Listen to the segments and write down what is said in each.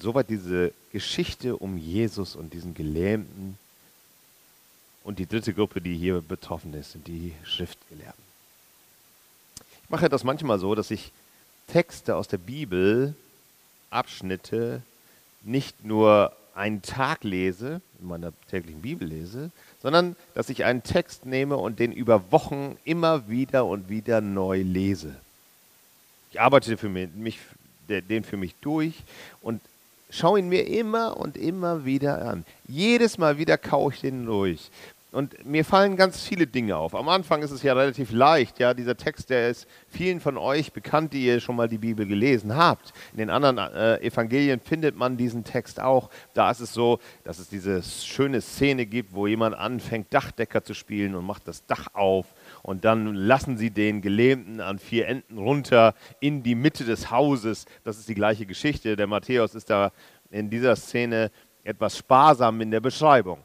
Soweit diese Geschichte um Jesus und diesen Gelähmten. Und die dritte Gruppe, die hier betroffen ist, sind die Schriftgelehrten. Ich mache das manchmal so, dass ich Texte aus der Bibel, Abschnitte, nicht nur einen Tag lese, in meiner täglichen Bibel lese, sondern dass ich einen Text nehme und den über Wochen immer wieder und wieder neu lese. Ich arbeite für mich, den für mich durch und schaue ihn mir immer und immer wieder an. Jedes Mal wieder kaue ich den durch. Und mir fallen ganz viele Dinge auf. Am Anfang ist es ja relativ leicht, ja, dieser Text, der ist vielen von euch bekannt, die ihr schon mal die Bibel gelesen habt. In den anderen äh, Evangelien findet man diesen Text auch. Da ist es so, dass es diese schöne Szene gibt, wo jemand anfängt, Dachdecker zu spielen und macht das Dach auf. Und dann lassen sie den Gelähmten an vier Enden runter in die Mitte des Hauses. Das ist die gleiche Geschichte. Der Matthäus ist da in dieser Szene etwas sparsam in der Beschreibung.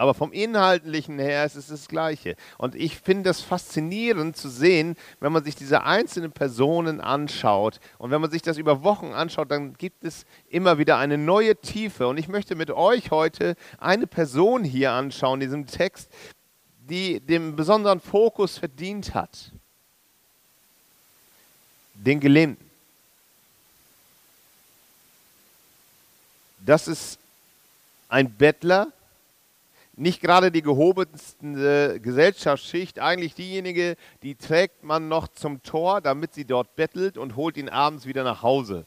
Aber vom Inhaltlichen her ist es das Gleiche. Und ich finde das faszinierend zu sehen, wenn man sich diese einzelnen Personen anschaut. Und wenn man sich das über Wochen anschaut, dann gibt es immer wieder eine neue Tiefe. Und ich möchte mit euch heute eine Person hier anschauen, in diesem Text, die den besonderen Fokus verdient hat. Den Gelähmten. Das ist ein Bettler, nicht gerade die gehobenste Gesellschaftsschicht, eigentlich diejenige, die trägt man noch zum Tor, damit sie dort bettelt und holt ihn abends wieder nach Hause,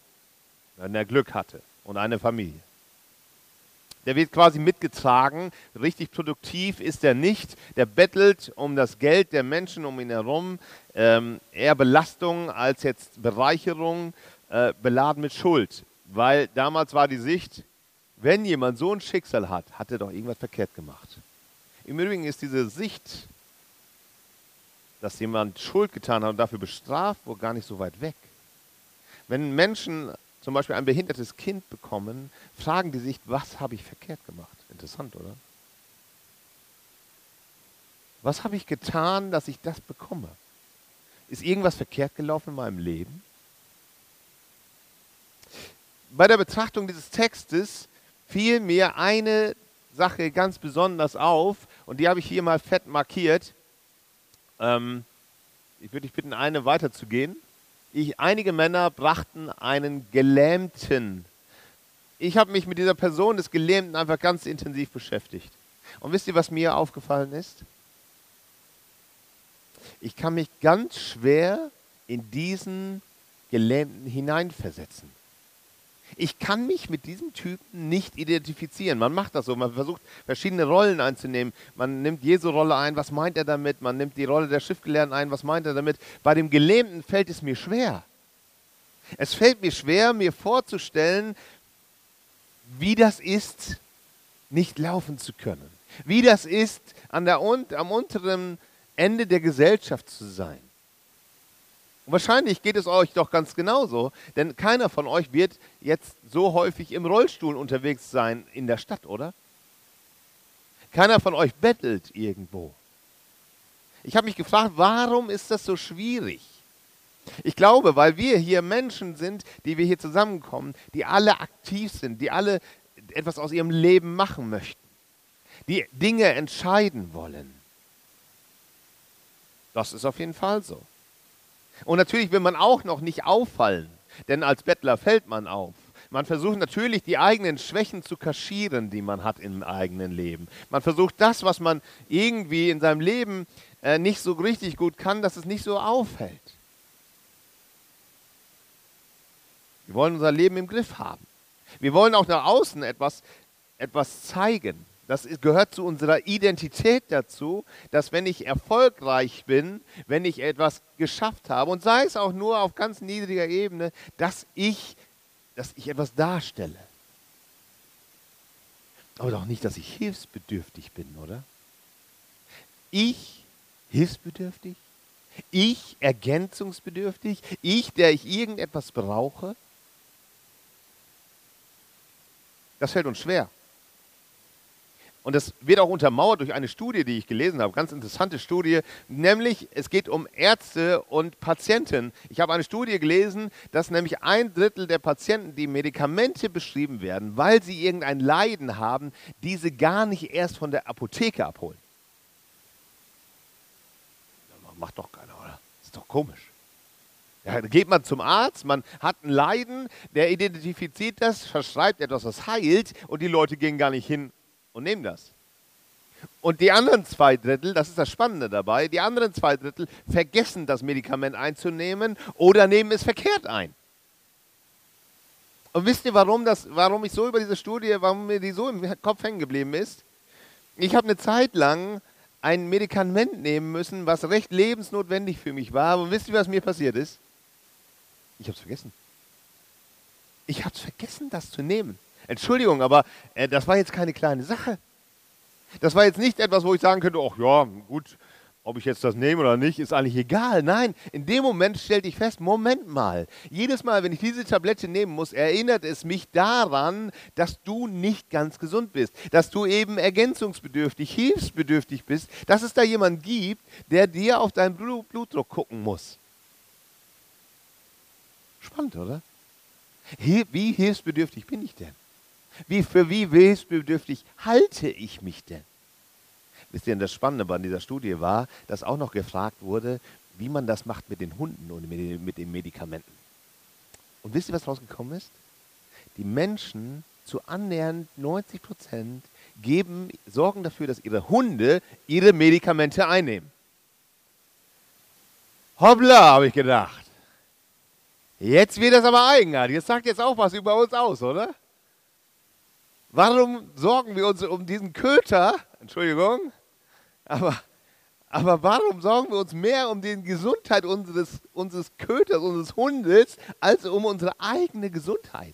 wenn er Glück hatte und eine Familie. Der wird quasi mitgetragen, richtig produktiv ist er nicht. Der bettelt um das Geld der Menschen um ihn herum, ähm, eher Belastung als jetzt Bereicherung, äh, beladen mit Schuld. Weil damals war die Sicht, wenn jemand so ein Schicksal hat, hat er doch irgendwas verkehrt gemacht. Im Übrigen ist diese Sicht, dass jemand Schuld getan hat und dafür bestraft wurde, gar nicht so weit weg. Wenn Menschen zum Beispiel ein behindertes Kind bekommen, fragen die sich, was habe ich verkehrt gemacht? Interessant, oder? Was habe ich getan, dass ich das bekomme? Ist irgendwas verkehrt gelaufen in meinem Leben? Bei der Betrachtung dieses Textes fiel mir eine Sache ganz besonders auf und die habe ich hier mal fett markiert. Ähm, ich würde dich bitten, eine weiterzugehen. Ich, einige Männer brachten einen Gelähmten. Ich habe mich mit dieser Person des Gelähmten einfach ganz intensiv beschäftigt. Und wisst ihr, was mir aufgefallen ist? Ich kann mich ganz schwer in diesen Gelähmten hineinversetzen ich kann mich mit diesem Typen nicht identifizieren. Man macht das so, man versucht verschiedene Rollen einzunehmen. Man nimmt Jesu Rolle ein, was meint er damit? Man nimmt die Rolle der Schriftgelehrten ein, was meint er damit? Bei dem Gelähmten fällt es mir schwer. Es fällt mir schwer, mir vorzustellen, wie das ist, nicht laufen zu können. Wie das ist, an der, am unteren Ende der Gesellschaft zu sein. Und wahrscheinlich geht es euch doch ganz genauso, denn keiner von euch wird jetzt so häufig im Rollstuhl unterwegs sein in der Stadt, oder? Keiner von euch bettelt irgendwo. Ich habe mich gefragt, warum ist das so schwierig? Ich glaube, weil wir hier Menschen sind, die wir hier zusammenkommen, die alle aktiv sind, die alle etwas aus ihrem Leben machen möchten, die Dinge entscheiden wollen. Das ist auf jeden Fall so. Und natürlich will man auch noch nicht auffallen, denn als Bettler fällt man auf. Man versucht natürlich die eigenen Schwächen zu kaschieren, die man hat im eigenen Leben. Man versucht das, was man irgendwie in seinem Leben äh, nicht so richtig gut kann, dass es nicht so auffällt. Wir wollen unser Leben im Griff haben. Wir wollen auch nach außen etwas, etwas zeigen. Das gehört zu unserer Identität dazu, dass wenn ich erfolgreich bin, wenn ich etwas geschafft habe, und sei es auch nur auf ganz niedriger Ebene, dass ich, dass ich etwas darstelle. Aber doch nicht, dass ich hilfsbedürftig bin, oder? Ich hilfsbedürftig? Ich ergänzungsbedürftig? Ich, der ich irgendetwas brauche? Das fällt uns schwer. Und das wird auch untermauert durch eine Studie, die ich gelesen habe, ganz interessante Studie, nämlich es geht um Ärzte und Patienten. Ich habe eine Studie gelesen, dass nämlich ein Drittel der Patienten, die Medikamente beschrieben werden, weil sie irgendein Leiden haben, diese gar nicht erst von der Apotheke abholen. Macht doch keiner, oder? Ist doch komisch. Ja, da geht man zum Arzt, man hat ein Leiden, der identifiziert das, verschreibt etwas, was heilt und die Leute gehen gar nicht hin und nehmen das. Und die anderen zwei Drittel, das ist das Spannende dabei, die anderen zwei Drittel vergessen das Medikament einzunehmen oder nehmen es verkehrt ein. Und wisst ihr, warum, das, warum ich so über diese Studie, warum mir die so im Kopf hängen geblieben ist? Ich habe eine Zeit lang ein Medikament nehmen müssen, was recht lebensnotwendig für mich war. Und wisst ihr, was mir passiert ist? Ich habe es vergessen. Ich habe es vergessen, das zu nehmen. Entschuldigung, aber äh, das war jetzt keine kleine Sache. Das war jetzt nicht etwas, wo ich sagen könnte, ach ja, gut, ob ich jetzt das nehme oder nicht, ist eigentlich egal. Nein, in dem Moment stellte ich fest, Moment mal, jedes Mal, wenn ich diese Tablette nehmen muss, erinnert es mich daran, dass du nicht ganz gesund bist, dass du eben ergänzungsbedürftig, hilfsbedürftig bist, dass es da jemanden gibt, der dir auf deinen Blutdruck gucken muss. Spannend, oder? Wie hilfsbedürftig bin ich denn? Wie, für wie hilfsbedürftig halte ich mich denn? Wisst ihr, das Spannende bei dieser Studie war, dass auch noch gefragt wurde, wie man das macht mit den Hunden und mit den Medikamenten. Und wisst ihr, was rausgekommen ist? Die Menschen zu annähernd 90 Prozent geben, sorgen dafür, dass ihre Hunde ihre Medikamente einnehmen. Hoppla, habe ich gedacht. Jetzt wird das aber eigenartig. Das sagt jetzt auch was über uns aus, oder? Warum sorgen wir uns um diesen Köter? Entschuldigung. Aber, aber warum sorgen wir uns mehr um die Gesundheit unseres, unseres Köters, unseres Hundes, als um unsere eigene Gesundheit?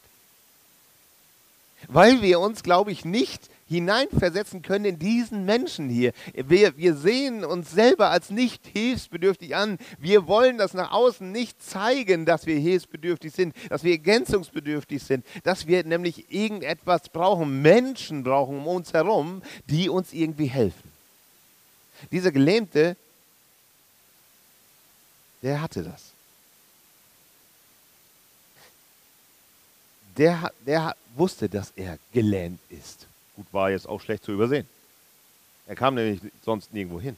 Weil wir uns, glaube ich, nicht hineinversetzen können in diesen Menschen hier. Wir, wir sehen uns selber als nicht hilfsbedürftig an. Wir wollen das nach außen nicht zeigen, dass wir hilfsbedürftig sind, dass wir ergänzungsbedürftig sind, dass wir nämlich irgendetwas brauchen, Menschen brauchen um uns herum, die uns irgendwie helfen. Dieser Gelähmte, der hatte das. Der, der wusste, dass er gelähmt ist. Gut, war jetzt auch schlecht zu übersehen. Er kam nämlich sonst nirgendwo hin.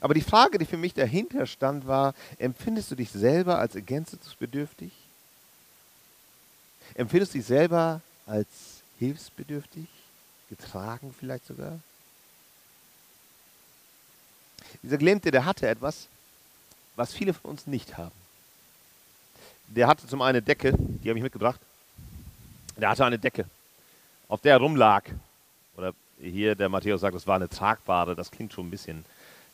Aber die Frage, die für mich dahinter stand, war, empfindest du dich selber als ergänzungsbedürftig? Empfindest du dich selber als hilfsbedürftig? Getragen vielleicht sogar? Dieser Gelähmte, der hatte etwas, was viele von uns nicht haben. Der hatte zum einen eine Decke, die habe ich mitgebracht. Der hatte eine Decke auf der er rumlag. Oder hier der Matthäus sagt, es war eine tragbare, das klingt schon ein bisschen,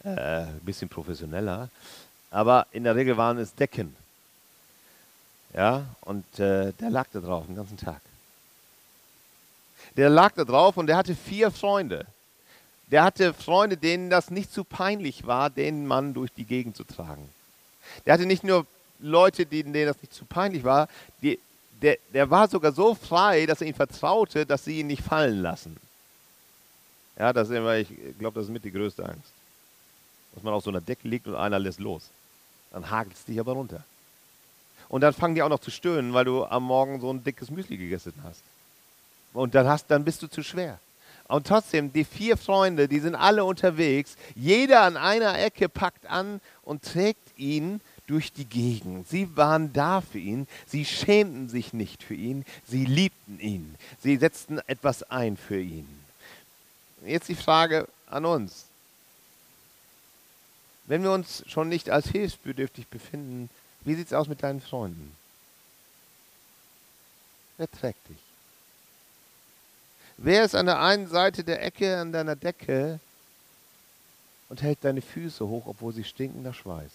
äh, ein bisschen professioneller. Aber in der Regel waren es Decken. Ja, und äh, der lag da drauf den ganzen Tag. Der lag da drauf und der hatte vier Freunde. Der hatte Freunde, denen das nicht zu peinlich war, den Mann durch die Gegend zu tragen. Der hatte nicht nur Leute, denen das nicht zu peinlich war, die, der, der war sogar so frei, dass er ihm vertraute, dass sie ihn nicht fallen lassen. Ja, das ist immer, ich glaube, das ist mit die größte Angst. Dass man auf so einer Decke liegt und einer lässt los. Dann hagelt es dich aber runter. Und dann fangen die auch noch zu stöhnen, weil du am Morgen so ein dickes Müsli gegessen hast. Und dann, hast, dann bist du zu schwer. Und trotzdem, die vier Freunde, die sind alle unterwegs. Jeder an einer Ecke packt an und trägt ihn durch die Gegend. Sie waren da für ihn, sie schämten sich nicht für ihn, sie liebten ihn, sie setzten etwas ein für ihn. Jetzt die Frage an uns. Wenn wir uns schon nicht als hilfsbedürftig befinden, wie sieht es aus mit deinen Freunden? Wer trägt dich? Wer ist an der einen Seite der Ecke an deiner Decke und hält deine Füße hoch, obwohl sie stinken nach Schweiß?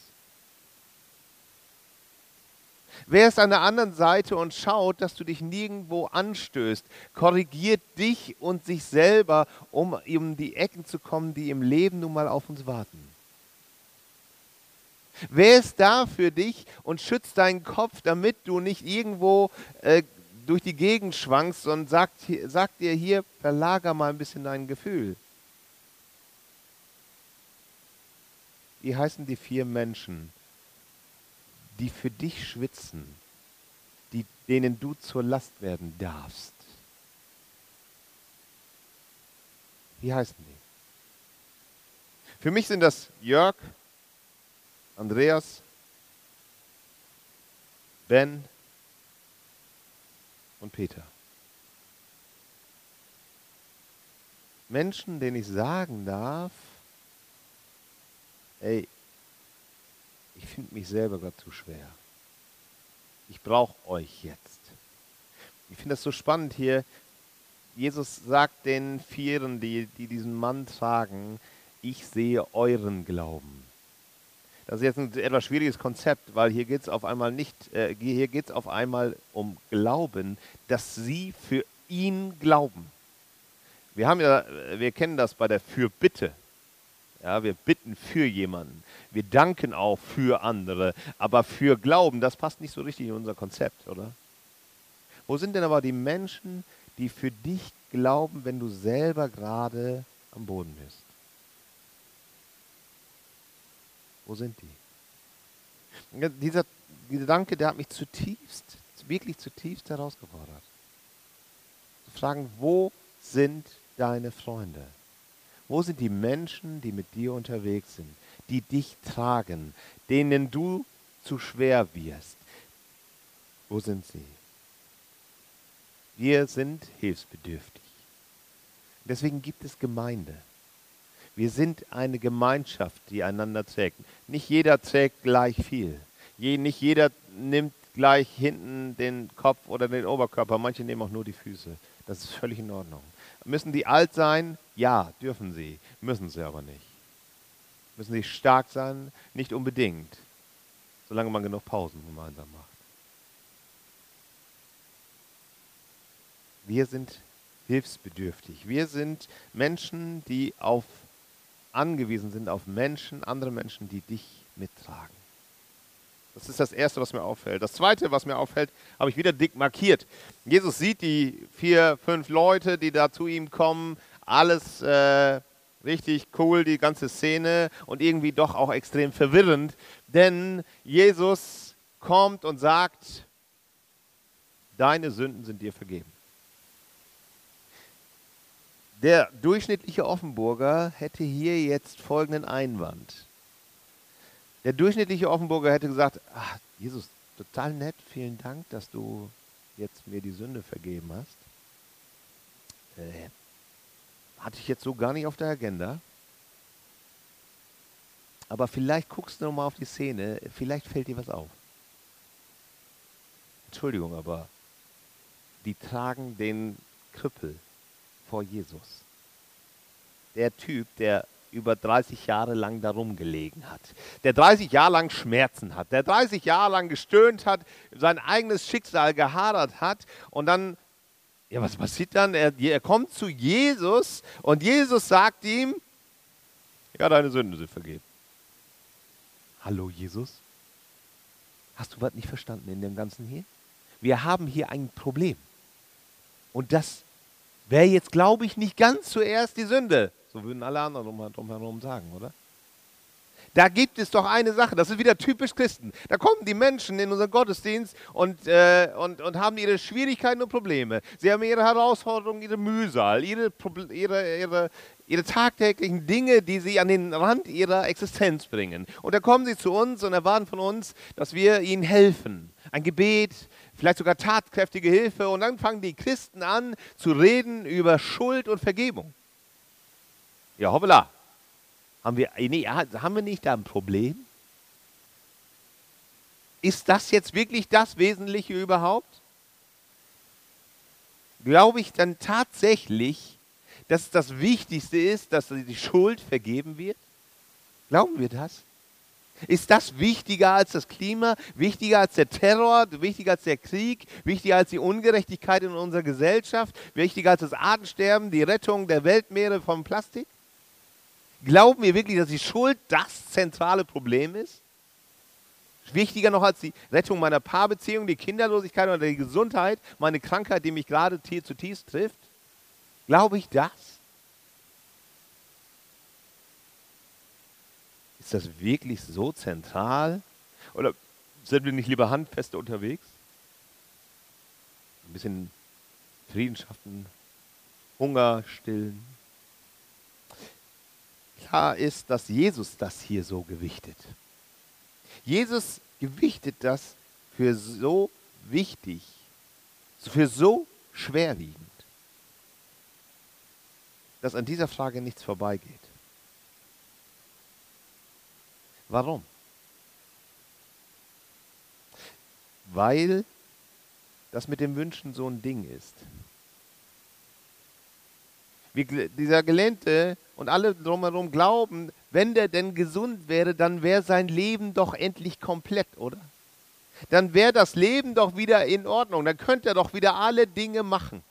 Wer ist an der anderen Seite und schaut, dass du dich nirgendwo anstößt, korrigiert dich und sich selber, um um die Ecken zu kommen, die im Leben nun mal auf uns warten? Wer ist da für dich und schützt deinen Kopf, damit du nicht irgendwo äh, durch die Gegend schwankst und sagt, sagt dir hier, verlager mal ein bisschen dein Gefühl? Wie heißen die vier Menschen, die für dich schwitzen, die, denen du zur Last werden darfst. Wie heißen die? Für mich sind das Jörg, Andreas, Ben und Peter. Menschen, denen ich sagen darf, ey, ich finde mich selber gerade zu schwer. Ich brauche euch jetzt. Ich finde das so spannend hier. Jesus sagt den Vieren, die, die diesen Mann tragen, ich sehe euren Glauben. Das ist jetzt ein etwas schwieriges Konzept, weil hier geht es auf einmal nicht, äh, hier geht es auf einmal um Glauben, dass sie für ihn glauben. Wir haben ja, wir kennen das bei der Fürbitte. Ja, wir bitten für jemanden. Wir danken auch für andere. Aber für Glauben, das passt nicht so richtig in unser Konzept, oder? Wo sind denn aber die Menschen, die für dich glauben, wenn du selber gerade am Boden bist? Wo sind die? Dieser Gedanke, der hat mich zutiefst, wirklich zutiefst herausgefordert. Zu fragen, wo sind deine Freunde? Wo sind die Menschen, die mit dir unterwegs sind, die dich tragen, denen du zu schwer wirst? Wo sind sie? Wir sind hilfsbedürftig. Deswegen gibt es Gemeinde. Wir sind eine Gemeinschaft, die einander trägt. Nicht jeder trägt gleich viel. nicht jeder nimmt gleich hinten den Kopf oder den Oberkörper. Manche nehmen auch nur die Füße. Das ist völlig in Ordnung. Müssen die alt sein? Ja, dürfen sie. Müssen sie aber nicht. Müssen sie stark sein? Nicht unbedingt. Solange man genug Pausen gemeinsam macht. Wir sind hilfsbedürftig. Wir sind Menschen, die auf, angewiesen sind auf Menschen, andere Menschen, die dich mittragen. Das ist das Erste, was mir auffällt. Das Zweite, was mir auffällt, habe ich wieder dick markiert. Jesus sieht die vier, fünf Leute, die da zu ihm kommen. Alles äh, richtig cool, die ganze Szene und irgendwie doch auch extrem verwirrend. Denn Jesus kommt und sagt, deine Sünden sind dir vergeben. Der durchschnittliche Offenburger hätte hier jetzt folgenden Einwand. Der durchschnittliche Offenburger hätte gesagt, ach, Jesus, total nett, vielen Dank, dass du jetzt mir die Sünde vergeben hast. Äh, hatte ich jetzt so gar nicht auf der Agenda. Aber vielleicht guckst du noch mal auf die Szene, vielleicht fällt dir was auf. Entschuldigung, aber die tragen den Krüppel vor Jesus. Der Typ, der über 30 Jahre lang darum gelegen hat, der 30 Jahre lang Schmerzen hat, der 30 Jahre lang gestöhnt hat, sein eigenes Schicksal gehadert hat und dann, ja, was passiert dann? Er, er kommt zu Jesus und Jesus sagt ihm, ja, deine Sünden sind vergeben. Hallo Jesus? Hast du was nicht verstanden in dem Ganzen hier? Wir haben hier ein Problem. Und das wäre jetzt, glaube ich, nicht ganz zuerst die Sünde. So würden alle anderen drumherum sagen, oder? Da gibt es doch eine Sache, das ist wieder typisch Christen. Da kommen die Menschen in unseren Gottesdienst und, äh, und, und haben ihre Schwierigkeiten und Probleme. Sie haben ihre Herausforderungen, ihre Mühsal, ihre, ihre, ihre, ihre tagtäglichen Dinge, die sie an den Rand ihrer Existenz bringen. Und da kommen sie zu uns und erwarten von uns, dass wir ihnen helfen. Ein Gebet, vielleicht sogar tatkräftige Hilfe. Und dann fangen die Christen an zu reden über Schuld und Vergebung. Ja, hoppala. Haben wir, nee, haben wir nicht da ein Problem? Ist das jetzt wirklich das Wesentliche überhaupt? glaube ich dann tatsächlich, dass das Wichtigste ist, dass die Schuld vergeben wird? Glauben wir das? Ist das wichtiger als das Klima, wichtiger als der Terror, wichtiger als der Krieg, wichtiger als die Ungerechtigkeit in unserer Gesellschaft, wichtiger als das Artensterben, die Rettung der Weltmeere vom Plastik? Glauben wir wirklich, dass die Schuld das zentrale Problem ist? Wichtiger noch als die Rettung meiner Paarbeziehung, die Kinderlosigkeit oder die Gesundheit, meine Krankheit, die mich gerade zutiefst trifft? Glaube ich das? Ist das wirklich so zentral? Oder sind wir nicht lieber handfeste unterwegs? Ein bisschen Frieden schaffen, Hunger stillen. Klar ist, dass Jesus das hier so gewichtet. Jesus gewichtet das für so wichtig, für so schwerwiegend, dass an dieser Frage nichts vorbeigeht. Warum? Weil das mit dem Wünschen so ein Ding ist. Wie dieser Gelähmte und alle drumherum glauben, wenn der denn gesund wäre, dann wäre sein Leben doch endlich komplett, oder? Dann wäre das Leben doch wieder in Ordnung. Dann könnte er doch wieder alle Dinge machen.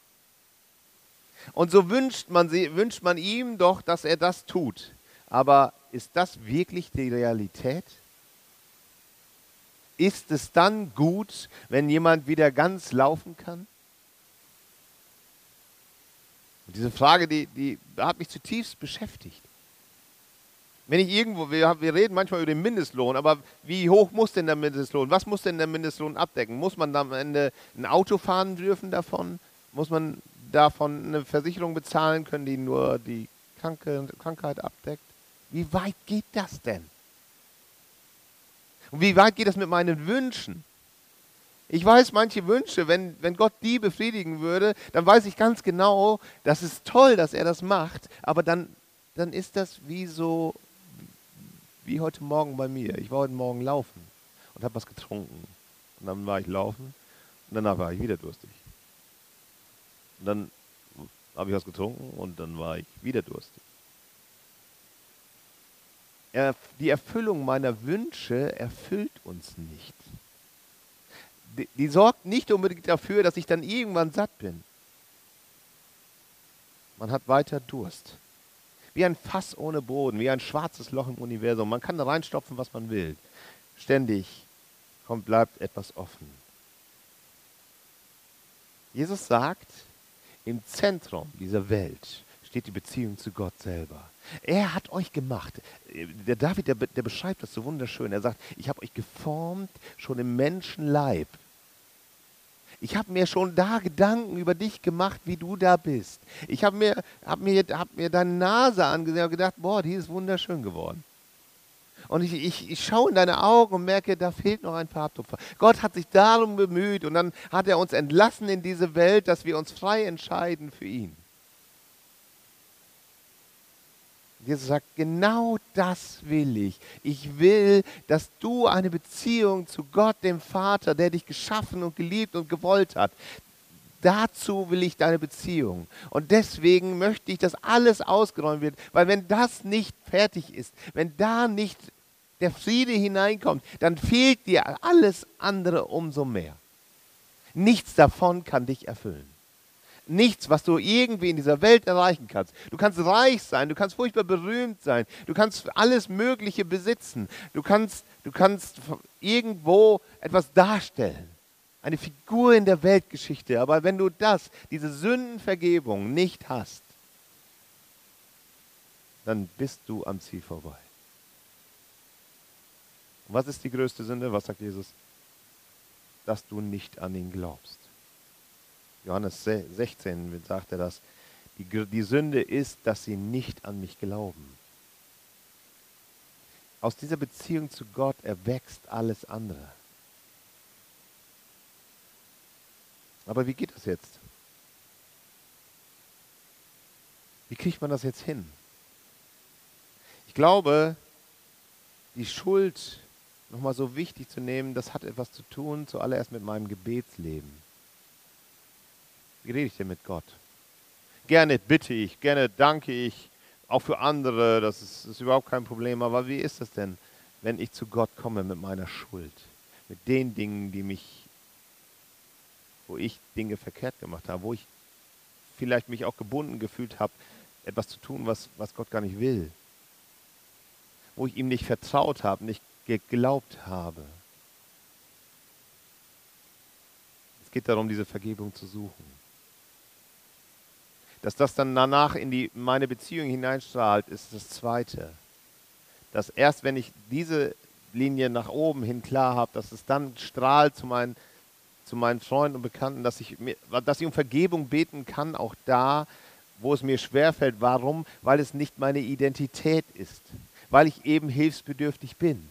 Und so wünscht man, wünscht man ihm doch, dass er das tut. Aber ist das wirklich die Realität? Ist es dann gut, wenn jemand wieder ganz laufen kann? Und diese Frage, die, die hat mich zutiefst beschäftigt. Wenn ich irgendwo, wir, wir reden manchmal über den Mindestlohn, aber wie hoch muss denn der Mindestlohn? Was muss denn der Mindestlohn abdecken? Muss man am Ende ein Auto fahren dürfen davon? Muss man davon eine Versicherung bezahlen können, die nur die Kranke, Krankheit abdeckt? Wie weit geht das denn? Und wie weit geht das mit meinen Wünschen? Ich weiß, manche Wünsche, wenn, wenn Gott die befriedigen würde, dann weiß ich ganz genau, das ist toll, dass er das macht, aber dann, dann ist das wie so, wie heute Morgen bei mir. Ich war heute Morgen laufen und habe was getrunken. Und dann war ich laufen und danach war ich wieder durstig. Und dann habe ich was getrunken und dann war ich wieder durstig die Erfüllung meiner Wünsche erfüllt uns nicht. Die, sorgt nicht unbedingt dafür, dass ich dann irgendwann satt bin. Man hat weiter Durst. Wie ein Fass ohne Boden, wie ein schwarzes Loch im Universum. Man kann da reinstopfen, was man will. Ständig kommt, bleibt etwas offen. Jesus sagt, im Zentrum dieser Welt steht die Beziehung zu Gott selber. Er hat euch gemacht. Der David, der, der beschreibt das so wunderschön. Er sagt, ich habe euch geformt schon im Menschenleib. Ich habe mir schon da Gedanken über dich gemacht, wie du da bist. Ich habe mir, hab mir, hab mir deine Nase angesehen und gedacht, boah, die ist wunderschön geworden. Und ich, ich, ich schaue in deine Augen und merke, da fehlt noch ein Farbtupfer. Gott hat sich darum bemüht und dann hat er uns entlassen in diese Welt, dass wir uns frei entscheiden für ihn. Jesus sagt, genau das will ich. Ich will, dass du eine Beziehung zu Gott, dem Vater, der dich geschaffen und geliebt und gewollt hat, dazu will ich deine Beziehung. Und deswegen möchte ich, dass alles ausgeräumt wird, weil wenn das nicht fertig ist, wenn da nicht der Friede hineinkommt, dann fehlt dir alles andere umso mehr. Nichts davon kann dich erfüllen nichts, was du irgendwie in dieser Welt erreichen kannst. Du kannst reich sein, du kannst furchtbar berühmt sein, du kannst alles Mögliche besitzen, du kannst, du kannst irgendwo etwas darstellen. Eine Figur in der Weltgeschichte. Aber wenn du das, diese Sündenvergebung nicht hast, dann bist du am Ziel vorbei. Was ist die größte Sünde? Was sagt Jesus? Dass du nicht an ihn glaubst. Johannes 16 sagt er das. Die, die Sünde ist, dass sie nicht an mich glauben. Aus dieser Beziehung zu Gott erwächst alles andere. Aber wie geht das jetzt? Wie kriegt man das jetzt hin? Ich glaube, die Schuld nochmal so wichtig zu nehmen, das hat etwas zu tun, zuallererst mit meinem Gebetsleben. Rede ich denn mit Gott? Gerne bitte ich, gerne danke ich, auch für andere, das ist, ist überhaupt kein Problem. Aber wie ist es denn, wenn ich zu Gott komme mit meiner Schuld, mit den Dingen, die mich, wo ich Dinge verkehrt gemacht habe, wo ich vielleicht mich auch gebunden gefühlt habe, etwas zu tun, was, was Gott gar nicht will, wo ich ihm nicht vertraut habe, nicht geglaubt habe. Es geht darum, diese Vergebung zu suchen. Dass das dann danach in die, meine Beziehung hineinstrahlt, ist das Zweite. Dass erst wenn ich diese Linie nach oben hin klar habe, dass es dann strahlt zu meinen, zu meinen Freunden und Bekannten, dass ich, mir, dass ich um Vergebung beten kann, auch da, wo es mir schwerfällt. Warum? Weil es nicht meine Identität ist. Weil ich eben hilfsbedürftig bin.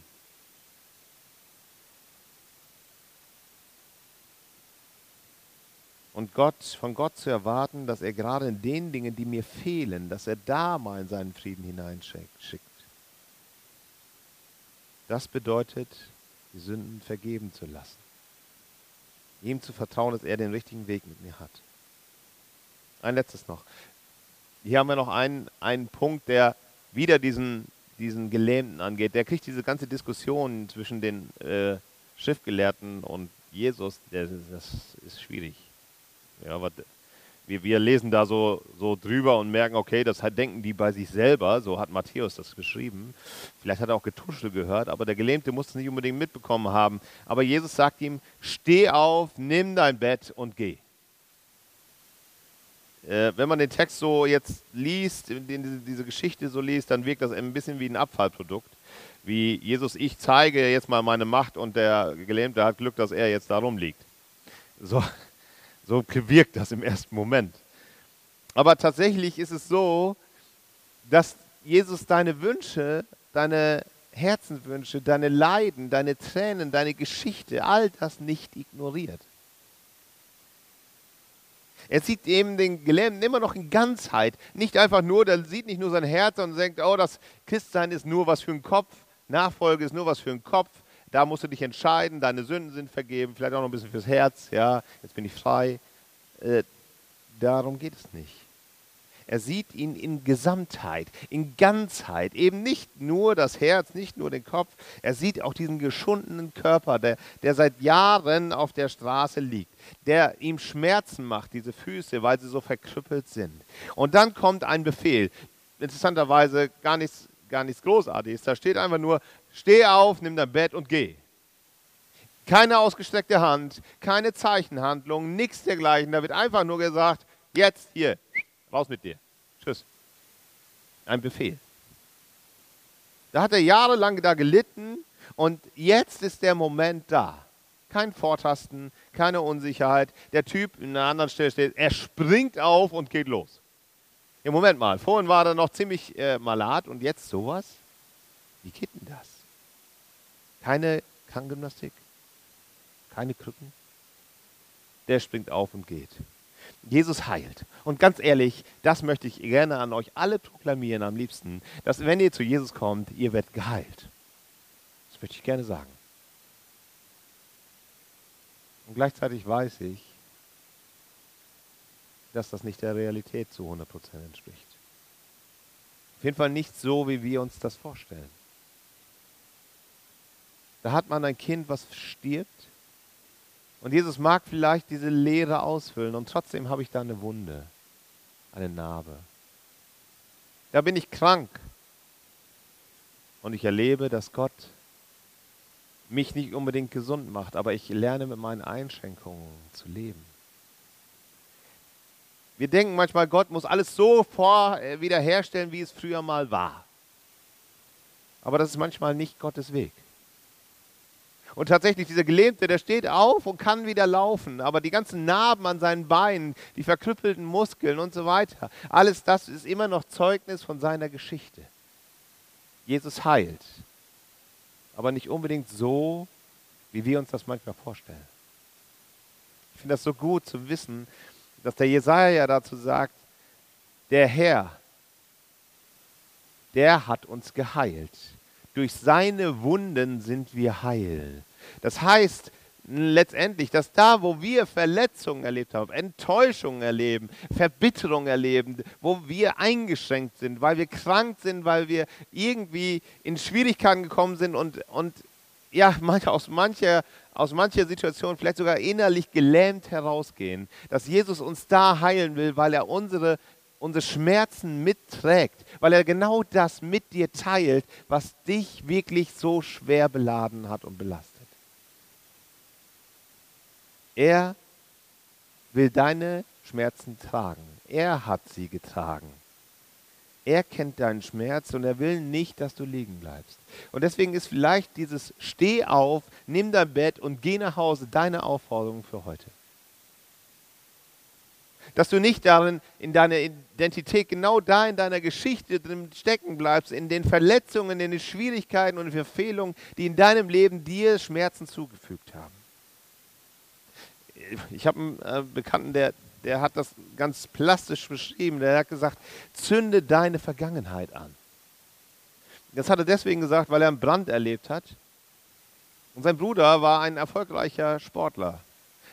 Und Gott, von Gott zu erwarten, dass er gerade in den Dingen, die mir fehlen, dass er da mal seinen Frieden hineinschickt. Das bedeutet, die Sünden vergeben zu lassen. Ihm zu vertrauen, dass er den richtigen Weg mit mir hat. Ein letztes noch. Hier haben wir noch einen, einen Punkt, der wieder diesen, diesen Gelähmten angeht. Der kriegt diese ganze Diskussion zwischen den äh, Schriftgelehrten und Jesus, der, das ist schwierig. Ja, aber wir, wir lesen da so, so drüber und merken, okay, das denken die bei sich selber, so hat Matthäus das beschrieben. Vielleicht hat er auch Getuschel gehört, aber der Gelähmte muss es nicht unbedingt mitbekommen haben. Aber Jesus sagt ihm, steh auf, nimm dein Bett und geh. Äh, wenn man den Text so jetzt liest, diese Geschichte so liest, dann wirkt das ein bisschen wie ein Abfallprodukt. Wie Jesus, ich zeige jetzt mal meine Macht und der Gelähmte hat Glück, dass er jetzt da rumliegt. So, so wirkt das im ersten Moment. Aber tatsächlich ist es so, dass Jesus deine Wünsche, deine Herzenswünsche, deine Leiden, deine Tränen, deine Geschichte, all das nicht ignoriert. Er sieht eben den Gelähmten immer noch in Ganzheit. Nicht einfach nur, der sieht nicht nur sein Herz und denkt, oh, das Christsein ist nur was für den Kopf, Nachfolge ist nur was für den Kopf, da musst du dich entscheiden, deine Sünden sind vergeben, vielleicht auch noch ein bisschen fürs Herz, ja, jetzt bin ich frei. Äh, darum geht es nicht. Er sieht ihn in Gesamtheit, in Ganzheit, eben nicht nur das Herz, nicht nur den Kopf, er sieht auch diesen geschundenen Körper, der, der seit Jahren auf der Straße liegt, der ihm Schmerzen macht, diese Füße, weil sie so verkrüppelt sind. Und dann kommt ein Befehl, interessanterweise gar nichts, gar nichts Großartiges, da steht einfach nur, Steh auf, nimm dein Bett und geh. Keine ausgestreckte Hand, keine Zeichenhandlung, nichts dergleichen. Da wird einfach nur gesagt, jetzt hier, raus mit dir. Tschüss. Ein Befehl. Da hat er jahrelang da gelitten und jetzt ist der Moment da. Kein Vortasten, keine Unsicherheit. Der Typ in einer anderen Stelle steht, er springt auf und geht los. Im Moment mal, vorhin war er noch ziemlich äh, malat und jetzt sowas? Wie geht denn das? Keine Krankengymnastik, keine Krücken. Der springt auf und geht. Jesus heilt. Und ganz ehrlich, das möchte ich gerne an euch alle proklamieren am liebsten, dass wenn ihr zu Jesus kommt, ihr werdet geheilt. Das möchte ich gerne sagen. Und gleichzeitig weiß ich, dass das nicht der Realität zu 100% entspricht. Auf jeden Fall nicht so, wie wir uns das vorstellen. Da hat man ein Kind, was stirbt. Und Jesus mag vielleicht diese Leere ausfüllen und trotzdem habe ich da eine Wunde, eine Narbe. Da bin ich krank. Und ich erlebe, dass Gott mich nicht unbedingt gesund macht, aber ich lerne mit meinen Einschränkungen zu leben. Wir denken manchmal, Gott muss alles so vor äh, wiederherstellen, wie es früher mal war. Aber das ist manchmal nicht Gottes Weg. Und tatsächlich, dieser Gelähmte, der steht auf und kann wieder laufen. Aber die ganzen Narben an seinen Beinen, die verkrüppelten Muskeln und so weiter, alles das ist immer noch Zeugnis von seiner Geschichte. Jesus heilt. Aber nicht unbedingt so, wie wir uns das manchmal vorstellen. Ich finde das so gut zu wissen, dass der Jesaja dazu sagt, der Herr, der hat uns geheilt. Durch seine Wunden sind wir heil. Das heißt, letztendlich, dass da, wo wir Verletzungen erlebt haben, Enttäuschungen erleben, Verbitterung erleben, wo wir eingeschränkt sind, weil wir krank sind, weil wir irgendwie in Schwierigkeiten gekommen sind und, und ja, aus mancher, aus mancher Situation vielleicht sogar innerlich gelähmt herausgehen, dass Jesus uns da heilen will, weil er unsere, unsere Schmerzen mitträgt, weil er genau das mit dir teilt, was dich wirklich so schwer beladen hat und belastet. Er will deine Schmerzen tragen. Er hat sie getragen. Er kennt deinen Schmerz und er will nicht, dass du liegen bleibst. Und deswegen ist vielleicht dieses Steh auf, nimm dein Bett und geh nach Hause deine Aufforderung für heute. Dass du nicht darin in deiner Identität, genau da in deiner Geschichte drin stecken bleibst, in den Verletzungen, in den Schwierigkeiten und Verfehlungen, die in deinem Leben dir Schmerzen zugefügt haben. Ich habe einen äh, Bekannten, der, der hat das ganz plastisch beschrieben. Der hat gesagt, zünde deine Vergangenheit an. Das hat er deswegen gesagt, weil er einen Brand erlebt hat. Und sein Bruder war ein erfolgreicher Sportler.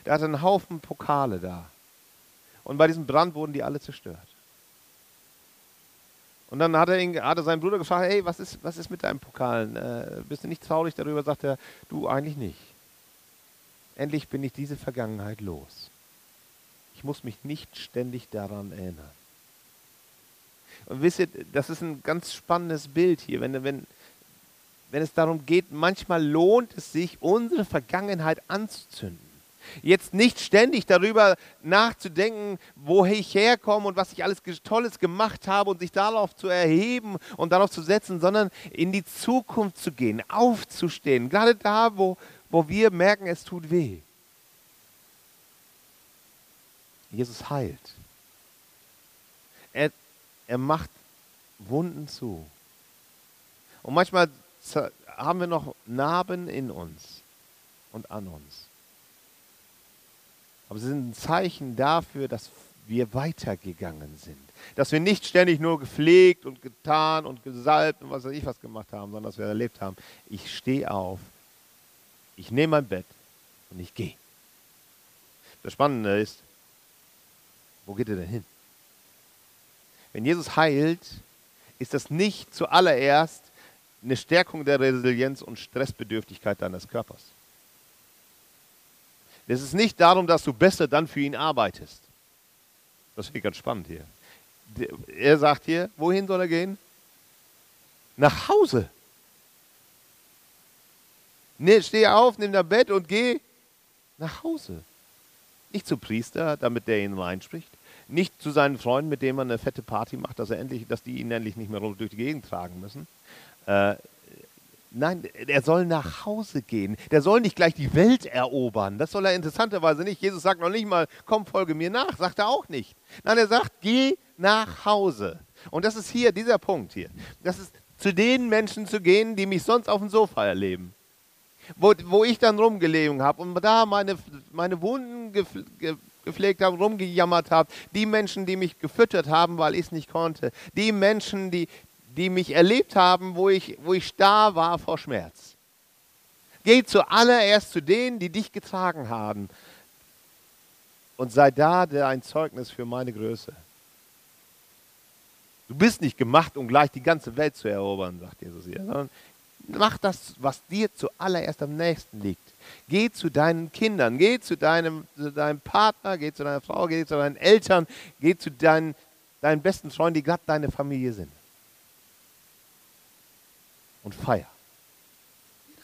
Der hatte einen Haufen Pokale da. Und bei diesem Brand wurden die alle zerstört. Und dann hat er, ihn, hat er seinen Bruder gefragt, hey, was ist, was ist mit deinen Pokalen? Äh, bist du nicht traurig darüber? Sagt er, du eigentlich nicht. Endlich bin ich diese Vergangenheit los. Ich muss mich nicht ständig daran erinnern. Und wisst ihr, das ist ein ganz spannendes Bild hier, wenn, wenn, wenn es darum geht, manchmal lohnt es sich, unsere Vergangenheit anzuzünden. Jetzt nicht ständig darüber nachzudenken, woher ich herkomme und was ich alles Tolles gemacht habe und sich darauf zu erheben und darauf zu setzen, sondern in die Zukunft zu gehen, aufzustehen. Gerade da, wo, wo wir merken, es tut weh. Jesus heilt. Er, er macht Wunden zu. Und manchmal haben wir noch Narben in uns und an uns. Aber sie sind ein Zeichen dafür, dass wir weitergegangen sind. Dass wir nicht ständig nur gepflegt und getan und gesalbt und was weiß ich was gemacht haben, sondern dass wir erlebt haben, ich stehe auf, ich nehme mein Bett und ich gehe. Das Spannende ist, wo geht er denn hin? Wenn Jesus heilt, ist das nicht zuallererst eine Stärkung der Resilienz und Stressbedürftigkeit deines Körpers. Es ist nicht darum, dass du besser dann für ihn arbeitest. Das finde ich ganz spannend hier. Er sagt hier, wohin soll er gehen? Nach Hause. Nee, steh auf, nimm dein Bett und geh nach Hause. Nicht zum Priester, damit der ihn reinspricht. Nicht zu seinen Freunden, mit denen man eine fette Party macht, dass, er endlich, dass die ihn endlich nicht mehr durch die Gegend tragen müssen. Äh, nein, er soll nach Hause gehen. Der soll nicht gleich die Welt erobern. Das soll er interessanterweise nicht. Jesus sagt noch nicht mal, komm, folge mir nach. Sagt er auch nicht. Nein, er sagt, geh nach Hause. Und das ist hier dieser Punkt hier. Das ist zu den Menschen zu gehen, die mich sonst auf dem Sofa erleben wo, wo ich dann rumgelegen habe und da meine, meine Wunden gepflegt habe, rumgejammert habe, die Menschen, die mich gefüttert haben, weil ich es nicht konnte, die Menschen, die, die mich erlebt haben, wo ich, wo ich starr war vor Schmerz. Geh zuallererst zu denen, die dich getragen haben und sei da der ein Zeugnis für meine Größe. Du bist nicht gemacht, um gleich die ganze Welt zu erobern, sagt Jesus hier, sondern mach das, was dir zuallererst am nächsten liegt. Geh zu deinen Kindern, geh zu deinem, zu deinem Partner, geh zu deiner Frau, geh zu deinen Eltern, geh zu deinen, deinen besten Freunden, die gerade deine Familie sind. Und feier.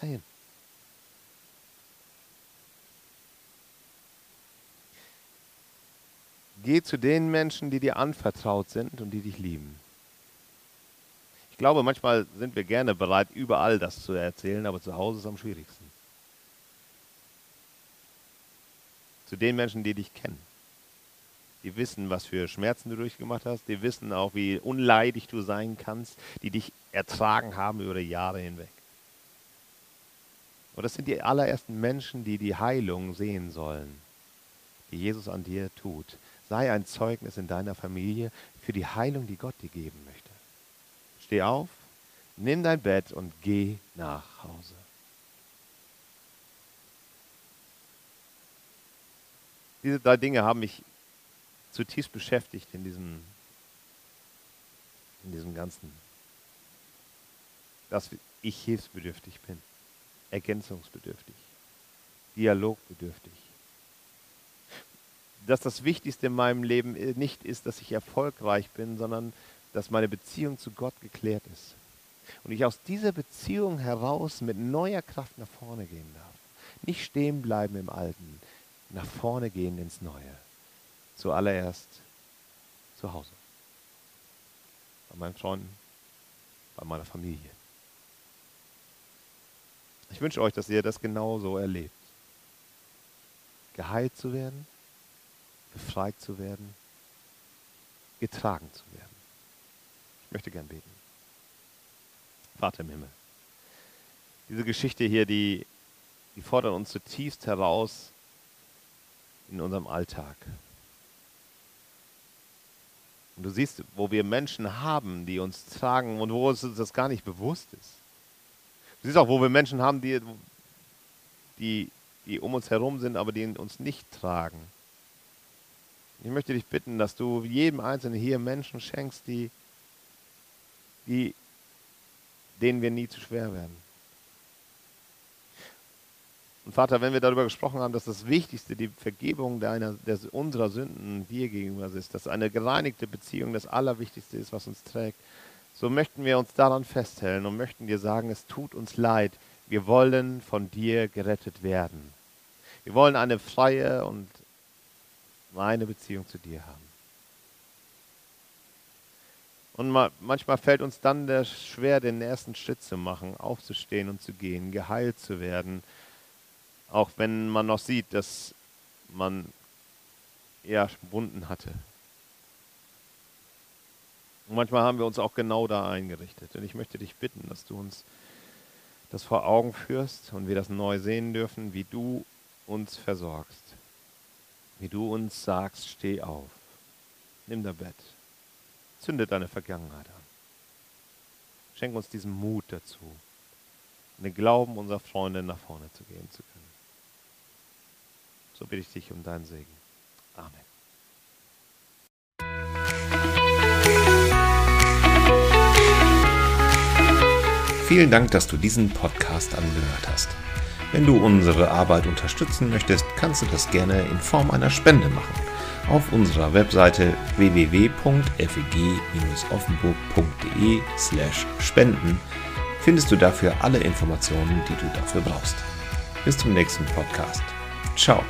Dahin. Geh zu den Menschen, die dir anvertraut sind und die dich lieben glaube, manchmal sind wir gerne bereit, überall das zu erzählen, aber zu Hause ist es am schwierigsten. Zu den Menschen, die dich kennen. Die wissen, was für Schmerzen du durchgemacht hast. Die wissen auch, wie unleidig du sein kannst, die dich ertragen haben über Jahre hinweg. Und das sind die allerersten Menschen, die die Heilung sehen sollen, die Jesus an dir tut. Sei ein Zeugnis in deiner Familie für die Heilung, die Gott dir geben möchte. Steh auf, nimm dein Bett und geh nach Hause. Diese drei Dinge haben mich zutiefst beschäftigt in diesem, in diesem Ganzen. Dass ich hilfsbedürftig bin, ergänzungsbedürftig, dialogbedürftig. Dass das Wichtigste in meinem Leben nicht ist, dass ich erfolgreich bin, sondern dass meine Beziehung zu Gott geklärt ist. Und ich aus dieser Beziehung heraus mit neuer Kraft nach vorne gehen darf. Nicht stehen bleiben im Alten, nach vorne gehen ins Neue. Zuallererst zu Hause. Bei meinen Freunden, bei meiner Familie. Ich wünsche euch, dass ihr das genauso erlebt. Geheilt zu werden, befreit zu werden, getragen zu werden. Ich möchte gern beten. Vater im Himmel. Diese Geschichte hier, die, die fordert uns zutiefst heraus in unserem Alltag. Und du siehst, wo wir Menschen haben, die uns tragen und wo uns das gar nicht bewusst ist. Du siehst auch, wo wir Menschen haben, die, die, die um uns herum sind, aber die uns nicht tragen. Ich möchte dich bitten, dass du jedem Einzelnen hier Menschen schenkst, die, die, denen wir nie zu schwer werden. Und Vater, wenn wir darüber gesprochen haben, dass das Wichtigste die Vergebung deiner, der, unserer Sünden dir gegenüber ist, dass eine gereinigte Beziehung das Allerwichtigste ist, was uns trägt, so möchten wir uns daran festhalten und möchten dir sagen, es tut uns leid, wir wollen von dir gerettet werden. Wir wollen eine freie und reine Beziehung zu dir haben. Und manchmal fällt uns dann der schwer, den ersten Schritt zu machen, aufzustehen und zu gehen, geheilt zu werden, auch wenn man noch sieht, dass man eher Wunden hatte. Und manchmal haben wir uns auch genau da eingerichtet. Und ich möchte dich bitten, dass du uns das vor Augen führst und wir das neu sehen dürfen, wie du uns versorgst. Wie du uns sagst, steh auf, nimm dein Bett, zünde deine Vergangenheit an. Schenk uns diesen Mut dazu, den Glauben unserer Freunde nach vorne zu gehen zu können. So bitte ich dich um deinen Segen. Amen. Vielen Dank, dass du diesen Podcast angehört hast. Wenn du unsere Arbeit unterstützen möchtest, kannst du das gerne in Form einer Spende machen. Auf unserer Webseite www.feg-offenburg.de/spenden findest du dafür alle Informationen, die du dafür brauchst. Bis zum nächsten Podcast. Ciao.